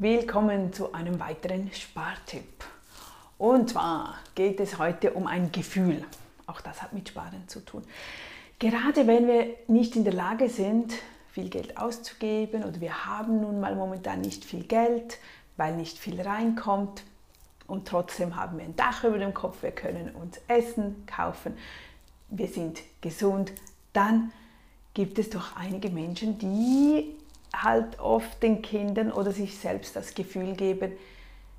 Willkommen zu einem weiteren Spartipp. Und zwar geht es heute um ein Gefühl. Auch das hat mit Sparen zu tun. Gerade wenn wir nicht in der Lage sind, viel Geld auszugeben oder wir haben nun mal momentan nicht viel Geld, weil nicht viel reinkommt und trotzdem haben wir ein Dach über dem Kopf, wir können uns Essen kaufen, wir sind gesund, dann gibt es doch einige Menschen, die halt oft den Kindern oder sich selbst das Gefühl geben,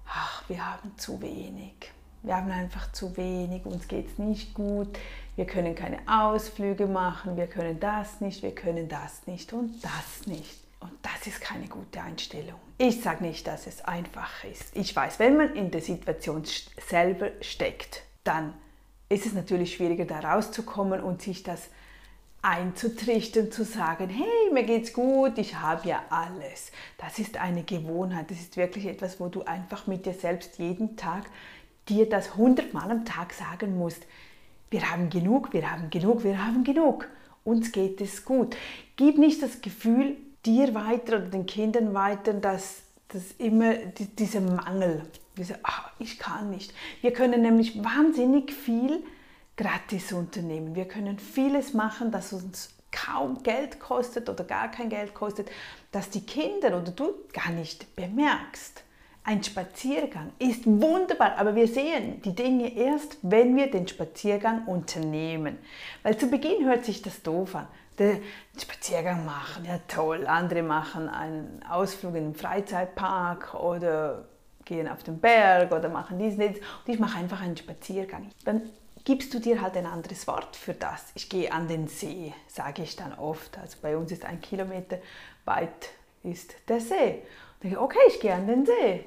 ach, wir haben zu wenig. Wir haben einfach zu wenig, uns geht es nicht gut, wir können keine Ausflüge machen, wir können das nicht, wir können das nicht und das nicht. Und das ist keine gute Einstellung. Ich sage nicht, dass es einfach ist. Ich weiß, wenn man in der Situation selber steckt, dann ist es natürlich schwieriger, da rauszukommen und sich das einzutrichtern, zu sagen, hey, mir geht's gut, ich habe ja alles. Das ist eine Gewohnheit, das ist wirklich etwas, wo du einfach mit dir selbst jeden Tag dir das hundertmal am Tag sagen musst. Wir haben genug, wir haben genug, wir haben genug. Uns geht es gut. Gib nicht das Gefühl dir weiter oder den Kindern weiter, dass, dass immer die, dieser Mangel, diese, ach, ich kann nicht. Wir können nämlich wahnsinnig viel gratis unternehmen. Wir können vieles machen, das uns kaum Geld kostet oder gar kein Geld kostet, dass die Kinder oder du gar nicht bemerkst. Ein Spaziergang ist wunderbar, aber wir sehen die Dinge erst, wenn wir den Spaziergang unternehmen. Weil zu Beginn hört sich das doof an. Den Spaziergang machen, ja toll. Andere machen einen Ausflug in den Freizeitpark oder gehen auf den Berg oder machen dies und Und ich mache einfach einen Spaziergang. Dann gibst du dir halt ein anderes Wort für das. Ich gehe an den See, sage ich dann oft. Also bei uns ist ein Kilometer weit ist der See. Und denke, okay, ich gehe an den See.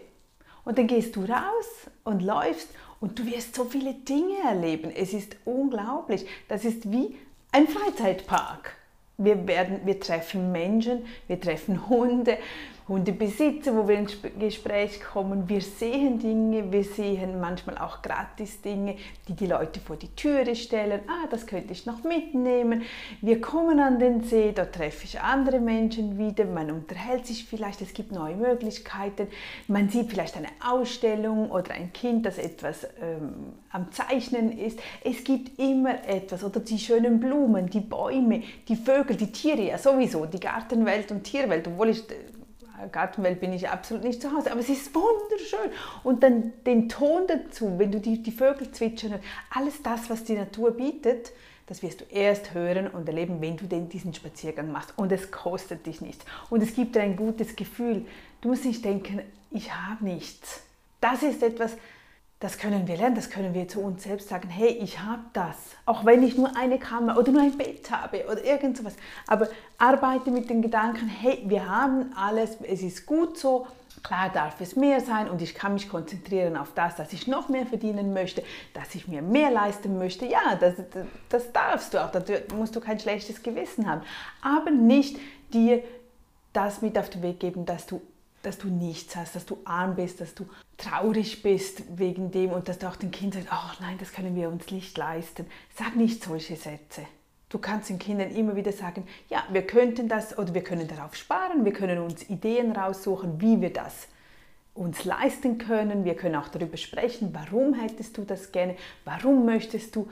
Und dann gehst du raus und läufst und du wirst so viele Dinge erleben. Es ist unglaublich. Das ist wie ein Freizeitpark. Wir, werden, wir treffen Menschen, wir treffen Hunde, Hundebesitzer, wo wir ins Gespräch kommen. Wir sehen Dinge, wir sehen manchmal auch gratis Dinge, die die Leute vor die Türe stellen. Ah, das könnte ich noch mitnehmen. Wir kommen an den See, dort treffe ich andere Menschen wieder. Man unterhält sich vielleicht, es gibt neue Möglichkeiten. Man sieht vielleicht eine Ausstellung oder ein Kind, das etwas ähm, am Zeichnen ist. Es gibt immer etwas oder die schönen Blumen, die Bäume, die Vögel, die Tiere, ja sowieso, die Gartenwelt und Tierwelt, obwohl ich äh, Gartenwelt bin ich absolut nicht zu Hause, aber es ist wunderschön. Und dann den Ton dazu, wenn du die, die Vögel zwitschern, alles das, was die Natur bietet, das wirst du erst hören und erleben, wenn du den, diesen Spaziergang machst. Und es kostet dich nichts. Und es gibt dir ein gutes Gefühl. Du musst nicht denken, ich habe nichts. Das ist etwas, das können wir lernen, das können wir zu uns selbst sagen, hey, ich habe das, auch wenn ich nur eine Kammer oder nur ein Bett habe oder irgend sowas. Aber arbeite mit den Gedanken, hey, wir haben alles, es ist gut so, klar darf es mehr sein und ich kann mich konzentrieren auf das, dass ich noch mehr verdienen möchte, dass ich mir mehr leisten möchte. Ja, das, das darfst du auch, da musst du kein schlechtes Gewissen haben. Aber nicht dir das mit auf den Weg geben, dass du dass du nichts hast, dass du arm bist, dass du traurig bist wegen dem und dass du auch den Kindern sagst, oh nein, das können wir uns nicht leisten. Sag nicht solche Sätze. Du kannst den Kindern immer wieder sagen, ja, wir könnten das oder wir können darauf sparen, wir können uns Ideen raussuchen, wie wir das uns leisten können. Wir können auch darüber sprechen, warum hättest du das gerne, warum möchtest du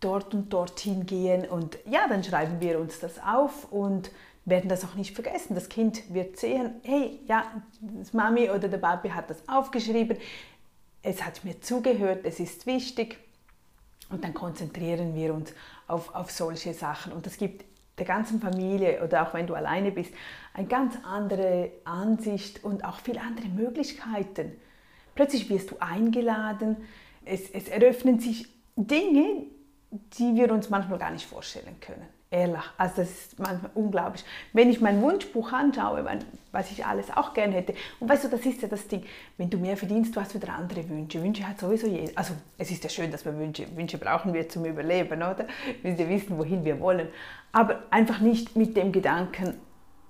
dort und dorthin gehen und ja, dann schreiben wir uns das auf und werden das auch nicht vergessen. Das Kind wird sehen, hey, ja, das Mami oder der Papi hat das aufgeschrieben, es hat mir zugehört, es ist wichtig. Und dann konzentrieren wir uns auf, auf solche Sachen. Und das gibt der ganzen Familie oder auch wenn du alleine bist, eine ganz andere Ansicht und auch viel andere Möglichkeiten. Plötzlich wirst du eingeladen, es, es eröffnen sich Dinge, die wir uns manchmal gar nicht vorstellen können. Ehrlich, also das ist manchmal unglaublich. Wenn ich mein Wunschbuch anschaue, was ich alles auch gerne hätte, und weißt du, das ist ja das Ding, wenn du mehr verdienst, du hast wieder andere Wünsche. Wünsche hat sowieso jeder. Also es ist ja schön, dass wir Wünsche, Wünsche brauchen wir zum Überleben, oder? Wir wissen, wohin wir wollen. Aber einfach nicht mit dem Gedanken,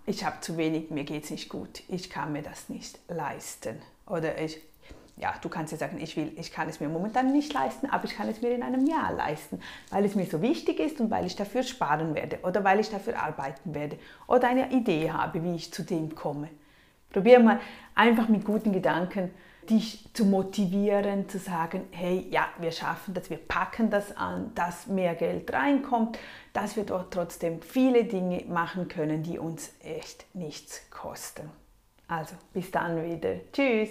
ich habe zu wenig, mir geht es nicht gut, ich kann mir das nicht leisten. Oder ich, ja, du kannst ja sagen, ich will, ich kann es mir momentan nicht leisten, aber ich kann es mir in einem Jahr leisten, weil es mir so wichtig ist und weil ich dafür sparen werde oder weil ich dafür arbeiten werde oder eine Idee habe, wie ich zu dem komme. Probier mal einfach mit guten Gedanken dich zu motivieren, zu sagen, hey, ja, wir schaffen das, wir packen das an, dass mehr Geld reinkommt, dass wir dort trotzdem viele Dinge machen können, die uns echt nichts kosten. Also, bis dann wieder. Tschüss.